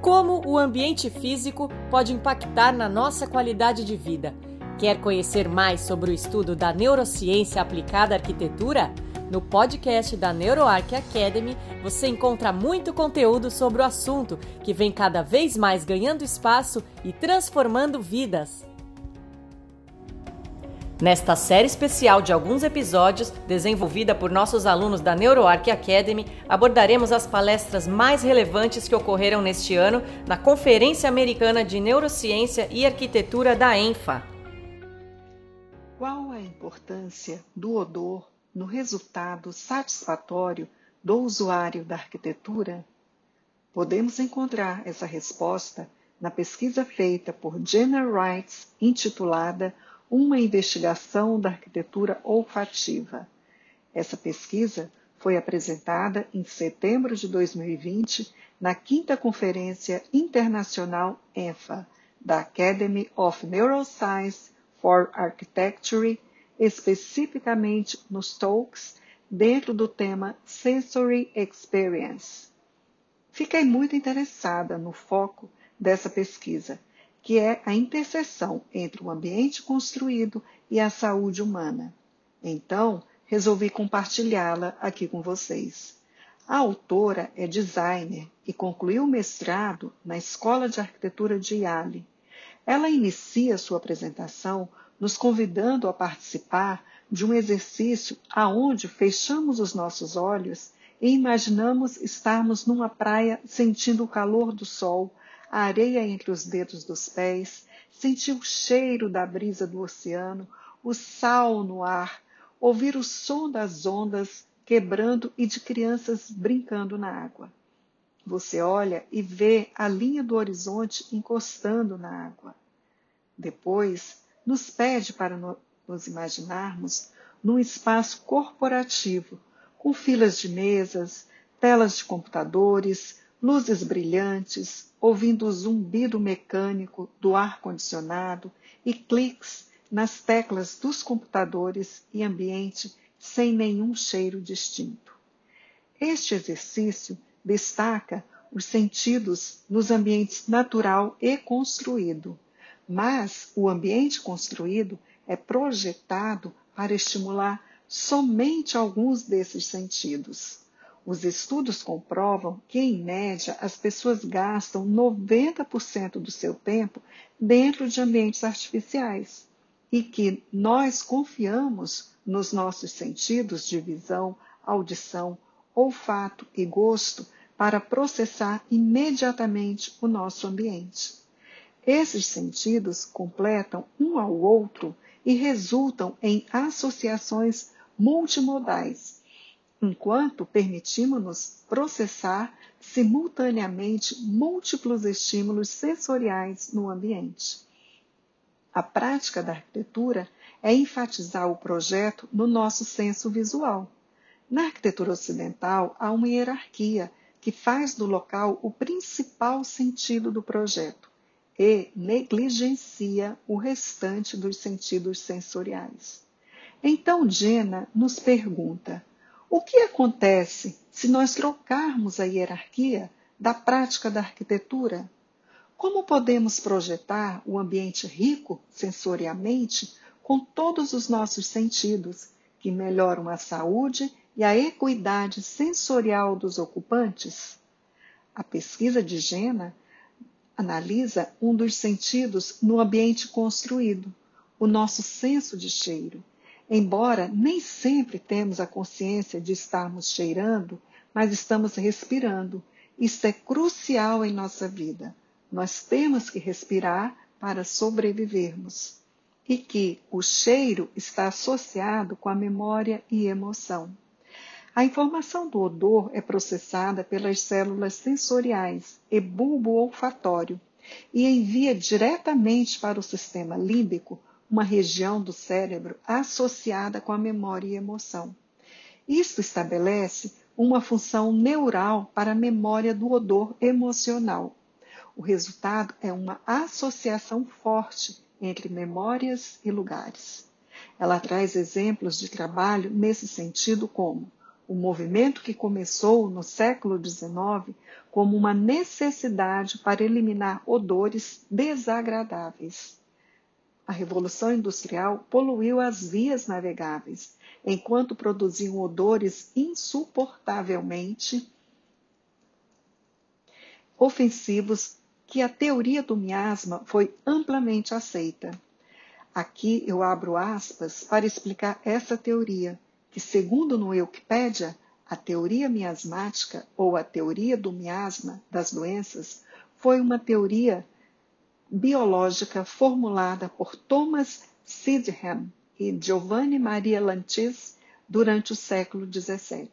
como o ambiente físico pode impactar na nossa qualidade de vida. Quer conhecer mais sobre o estudo da neurociência aplicada à arquitetura? No podcast da NeuroArc Academy, você encontra muito conteúdo sobre o assunto, que vem cada vez mais ganhando espaço e transformando vidas. Nesta série especial de alguns episódios, desenvolvida por nossos alunos da NeuroArc Academy, abordaremos as palestras mais relevantes que ocorreram neste ano na Conferência Americana de Neurociência e Arquitetura da ENFA. Qual a importância do odor no resultado satisfatório do usuário da arquitetura? Podemos encontrar essa resposta na pesquisa feita por Jenna Wright, intitulada uma investigação da arquitetura olfativa. Essa pesquisa foi apresentada em setembro de 2020 na quinta Conferência Internacional ENFA da Academy of Neuroscience for Architecture, especificamente nos talks dentro do tema Sensory Experience. Fiquei muito interessada no foco dessa pesquisa que é a interseção entre o ambiente construído e a saúde humana. Então, resolvi compartilhá-la aqui com vocês. A autora é designer e concluiu o mestrado na Escola de Arquitetura de Yale. Ela inicia sua apresentação nos convidando a participar de um exercício aonde fechamos os nossos olhos e imaginamos estarmos numa praia sentindo o calor do sol, a areia entre os dedos dos pés, sentir o cheiro da brisa do oceano, o sal no ar, ouvir o som das ondas quebrando e de crianças brincando na água. Você olha e vê a linha do horizonte encostando na água. Depois, nos pede para nos imaginarmos num espaço corporativo, com filas de mesas, telas de computadores, luzes brilhantes, ouvindo o zumbido mecânico do ar-condicionado e cliques nas teclas dos computadores e ambiente sem nenhum cheiro distinto. Este exercício destaca os sentidos nos ambientes natural e construído, mas o ambiente construído é projetado para estimular somente alguns desses sentidos. Os estudos comprovam que, em média, as pessoas gastam 90% do seu tempo dentro de ambientes artificiais e que nós confiamos nos nossos sentidos de visão, audição, olfato e gosto para processar imediatamente o nosso ambiente. Esses sentidos completam um ao outro e resultam em associações multimodais enquanto permitimos-nos processar simultaneamente múltiplos estímulos sensoriais no ambiente. A prática da arquitetura é enfatizar o projeto no nosso senso visual. Na arquitetura ocidental, há uma hierarquia que faz do local o principal sentido do projeto e negligencia o restante dos sentidos sensoriais. Então, Jenna nos pergunta: o que acontece se nós trocarmos a hierarquia da prática da arquitetura? Como podemos projetar o ambiente rico sensorialmente com todos os nossos sentidos, que melhoram a saúde e a equidade sensorial dos ocupantes? A pesquisa de Jena analisa um dos sentidos no ambiente construído, o nosso senso de cheiro Embora nem sempre temos a consciência de estarmos cheirando, mas estamos respirando. Isso é crucial em nossa vida. Nós temos que respirar para sobrevivermos. E que o cheiro está associado com a memória e emoção. A informação do odor é processada pelas células sensoriais e bulbo olfatório e envia diretamente para o sistema límbico uma região do cérebro associada com a memória e emoção. Isso estabelece uma função neural para a memória do odor emocional. O resultado é uma associação forte entre memórias e lugares. Ela traz exemplos de trabalho nesse sentido, como o movimento que começou no século XIX como uma necessidade para eliminar odores desagradáveis. A Revolução Industrial poluiu as vias navegáveis, enquanto produziam odores insuportavelmente ofensivos que a teoria do miasma foi amplamente aceita. Aqui eu abro aspas para explicar essa teoria, que, segundo no Wikipedia, a teoria miasmática ou a teoria do miasma das doenças foi uma teoria biológica formulada por Thomas Sidham e Giovanni Maria Lantis durante o século XVII.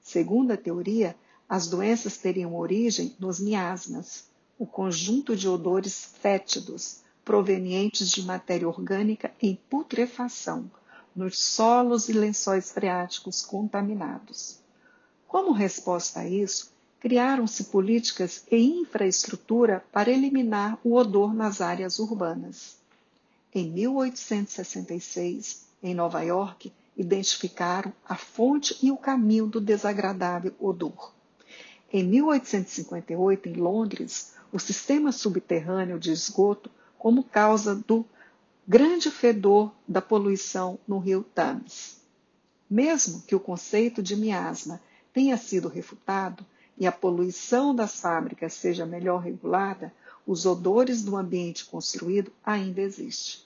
Segundo a teoria, as doenças teriam origem nos miasmas, o conjunto de odores fétidos provenientes de matéria orgânica em putrefação nos solos e lençóis freáticos contaminados. Como resposta a isso, criaram-se políticas e infraestrutura para eliminar o odor nas áreas urbanas. Em 1866, em Nova York, identificaram a fonte e o caminho do desagradável odor. Em 1858, em Londres, o sistema subterrâneo de esgoto como causa do grande fedor da poluição no rio Thames. Mesmo que o conceito de miasma tenha sido refutado, e a poluição das fábricas seja melhor regulada, os odores do ambiente construído ainda existem.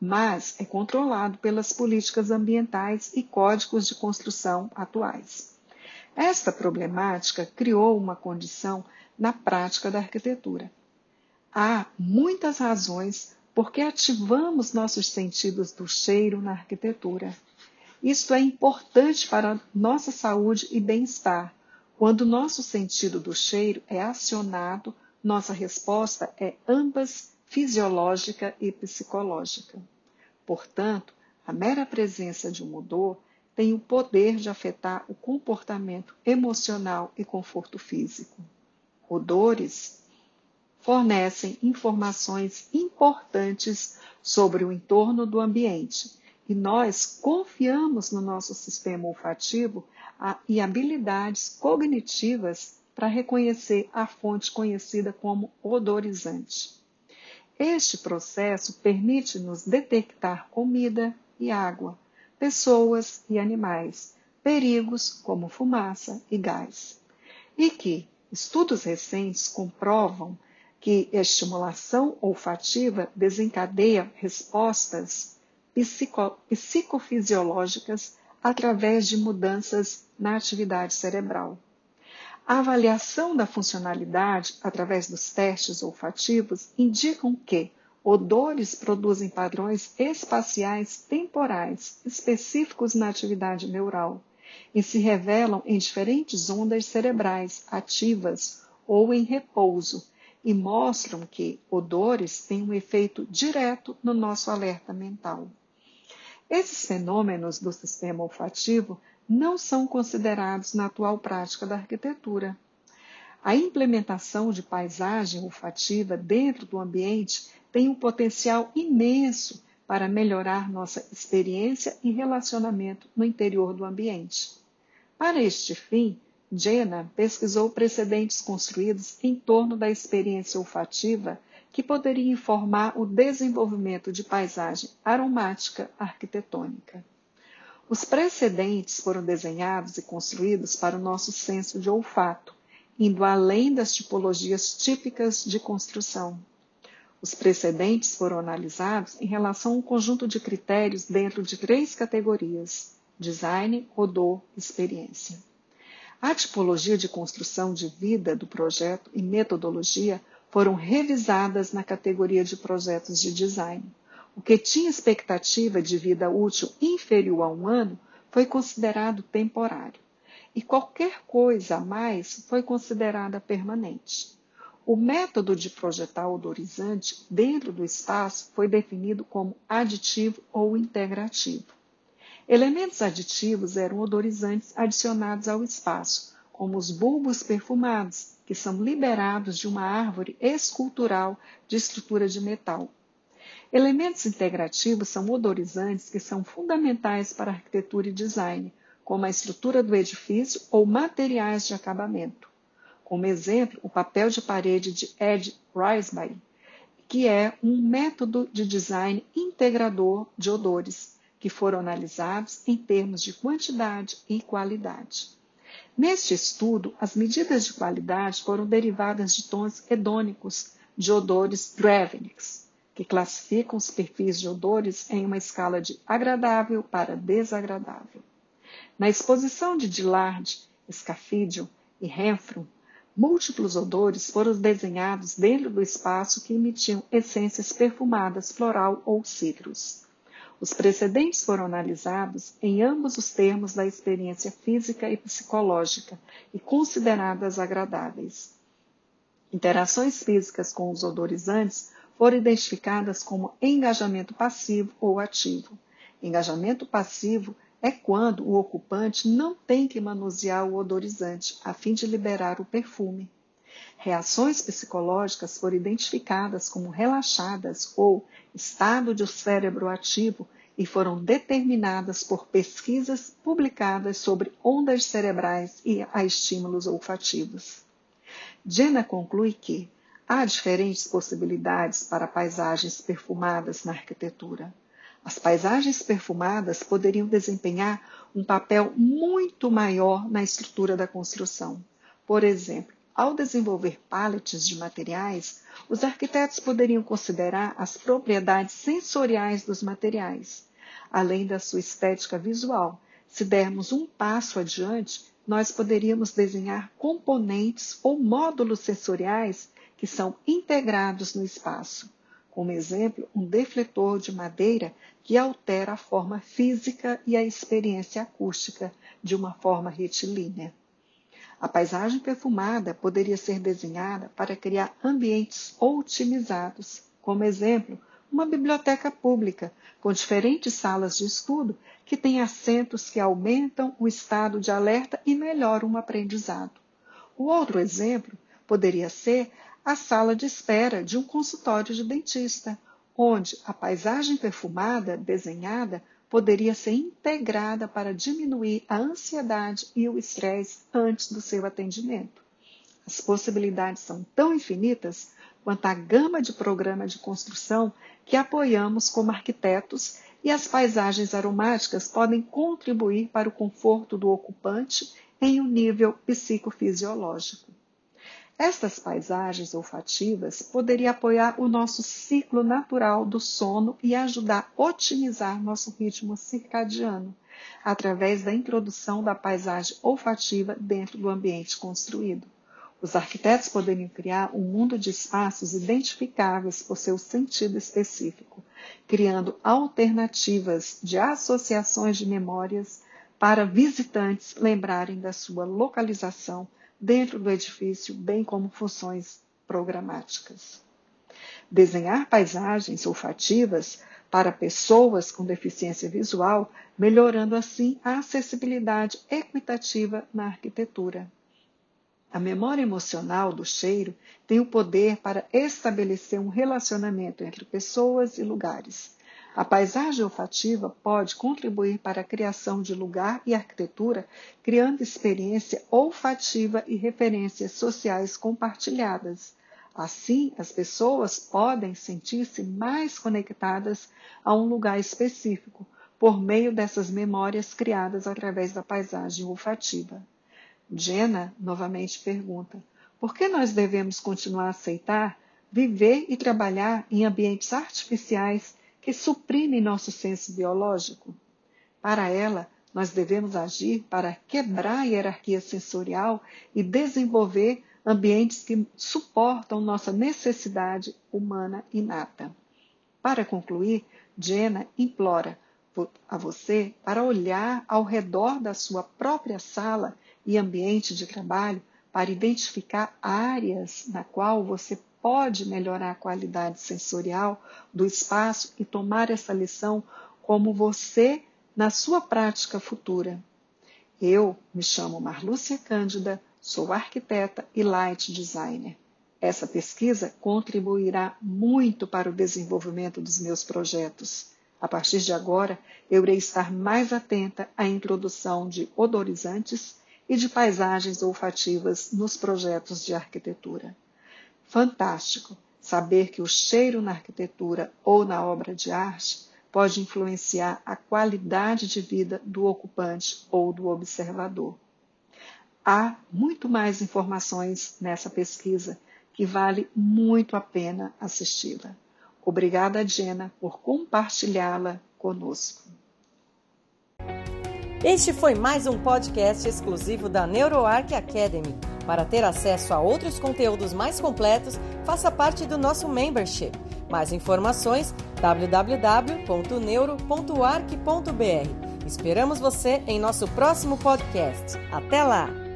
Mas é controlado pelas políticas ambientais e códigos de construção atuais. Esta problemática criou uma condição na prática da arquitetura. Há muitas razões por que ativamos nossos sentidos do cheiro na arquitetura. Isto é importante para nossa saúde e bem-estar, quando nosso sentido do cheiro é acionado, nossa resposta é ambas fisiológica e psicológica. Portanto, a mera presença de um odor tem o poder de afetar o comportamento emocional e conforto físico. Odores fornecem informações importantes sobre o entorno do ambiente e nós confiamos no nosso sistema olfativo e habilidades cognitivas para reconhecer a fonte conhecida como odorizante. Este processo permite-nos detectar comida e água, pessoas e animais, perigos como fumaça e gás. E que estudos recentes comprovam que estimulação olfativa desencadeia respostas psico psicofisiológicas através de mudanças na atividade cerebral. A avaliação da funcionalidade através dos testes olfativos indicam que odores produzem padrões espaciais temporais específicos na atividade neural e se revelam em diferentes ondas cerebrais ativas ou em repouso e mostram que odores têm um efeito direto no nosso alerta mental. Esses fenômenos do sistema olfativo não são considerados na atual prática da arquitetura. A implementação de paisagem olfativa dentro do ambiente tem um potencial imenso para melhorar nossa experiência e relacionamento no interior do ambiente. Para este fim, Jenna pesquisou precedentes construídos em torno da experiência olfativa que poderia informar o desenvolvimento de paisagem aromática arquitetônica. Os precedentes foram desenhados e construídos para o nosso senso de olfato, indo além das tipologias típicas de construção. Os precedentes foram analisados em relação a um conjunto de critérios dentro de três categorias: design, odor, experiência. A tipologia de construção de vida do projeto e metodologia foram revisadas na categoria de projetos de design. O que tinha expectativa de vida útil inferior a um ano foi considerado temporário, e qualquer coisa a mais foi considerada permanente. O método de projetar odorizante dentro do espaço foi definido como aditivo ou integrativo. Elementos aditivos eram odorizantes adicionados ao espaço, como os bulbos perfumados, que são liberados de uma árvore escultural de estrutura de metal, Elementos integrativos são odorizantes que são fundamentais para arquitetura e design, como a estrutura do edifício ou materiais de acabamento. Como exemplo, o papel de parede de Ed Risby, que é um método de design integrador de odores, que foram analisados em termos de quantidade e qualidade. Neste estudo, as medidas de qualidade foram derivadas de tons hedônicos de odores Dreveniks, que classificam os perfis de odores em uma escala de agradável para desagradável. Na exposição de Dillard, Scafidio e Renfrew, múltiplos odores foram desenhados dentro do espaço que emitiam essências perfumadas floral ou cítrus. Os precedentes foram analisados em ambos os termos da experiência física e psicológica e consideradas agradáveis. Interações físicas com os odorizantes foram identificadas como engajamento passivo ou ativo. Engajamento passivo é quando o ocupante não tem que manusear o odorizante a fim de liberar o perfume. Reações psicológicas foram identificadas como relaxadas ou estado de cérebro ativo e foram determinadas por pesquisas publicadas sobre ondas cerebrais e a estímulos olfativos. Jenna conclui que há diferentes possibilidades para paisagens perfumadas na arquitetura. As paisagens perfumadas poderiam desempenhar um papel muito maior na estrutura da construção. Por exemplo, ao desenvolver paletes de materiais, os arquitetos poderiam considerar as propriedades sensoriais dos materiais, além da sua estética visual. Se dermos um passo adiante, nós poderíamos desenhar componentes ou módulos sensoriais que são integrados no espaço. Como exemplo, um defletor de madeira que altera a forma física e a experiência acústica de uma forma retilínea. A paisagem perfumada poderia ser desenhada para criar ambientes otimizados. Como exemplo, uma biblioteca pública com diferentes salas de estudo que têm assentos que aumentam o estado de alerta e melhoram o aprendizado. O outro exemplo poderia ser a sala de espera de um consultório de dentista, onde a paisagem perfumada desenhada poderia ser integrada para diminuir a ansiedade e o estresse antes do seu atendimento. As possibilidades são tão infinitas quanto a gama de programa de construção que apoiamos como arquitetos e as paisagens aromáticas podem contribuir para o conforto do ocupante em um nível psicofisiológico. Estas paisagens olfativas poderiam apoiar o nosso ciclo natural do sono e ajudar a otimizar nosso ritmo circadiano, através da introdução da paisagem olfativa dentro do ambiente construído. Os arquitetos poderiam criar um mundo de espaços identificáveis por seu sentido específico, criando alternativas de associações de memórias para visitantes lembrarem da sua localização dentro do edifício, bem como funções programáticas. Desenhar paisagens olfativas para pessoas com deficiência visual, melhorando assim a acessibilidade equitativa na arquitetura. A memória emocional do cheiro tem o poder para estabelecer um relacionamento entre pessoas e lugares. A paisagem olfativa pode contribuir para a criação de lugar e arquitetura, criando experiência olfativa e referências sociais compartilhadas. Assim, as pessoas podem sentir-se mais conectadas a um lugar específico, por meio dessas memórias criadas através da paisagem olfativa. Jenna novamente pergunta: por que nós devemos continuar a aceitar, viver e trabalhar em ambientes artificiais que suprimem nosso senso biológico. Para ela, nós devemos agir para quebrar a hierarquia sensorial e desenvolver ambientes que suportam nossa necessidade humana inata. Para concluir, Jenna implora a você para olhar ao redor da sua própria sala e ambiente de trabalho para identificar áreas na qual você pode melhorar a qualidade sensorial do espaço e tomar essa lição como você na sua prática futura. Eu me chamo Marlúcia Cândida, sou arquiteta e light designer. Essa pesquisa contribuirá muito para o desenvolvimento dos meus projetos. A partir de agora, eu irei estar mais atenta à introdução de odorizantes e de paisagens olfativas nos projetos de arquitetura. Fantástico saber que o cheiro na arquitetura ou na obra de arte pode influenciar a qualidade de vida do ocupante ou do observador. Há muito mais informações nessa pesquisa que vale muito a pena assisti-la. Obrigada, Jenna, por compartilhá-la conosco. Este foi mais um podcast exclusivo da NeuroArc Academy. Para ter acesso a outros conteúdos mais completos, faça parte do nosso membership. Mais informações www.neuro.arc.br. Esperamos você em nosso próximo podcast. Até lá!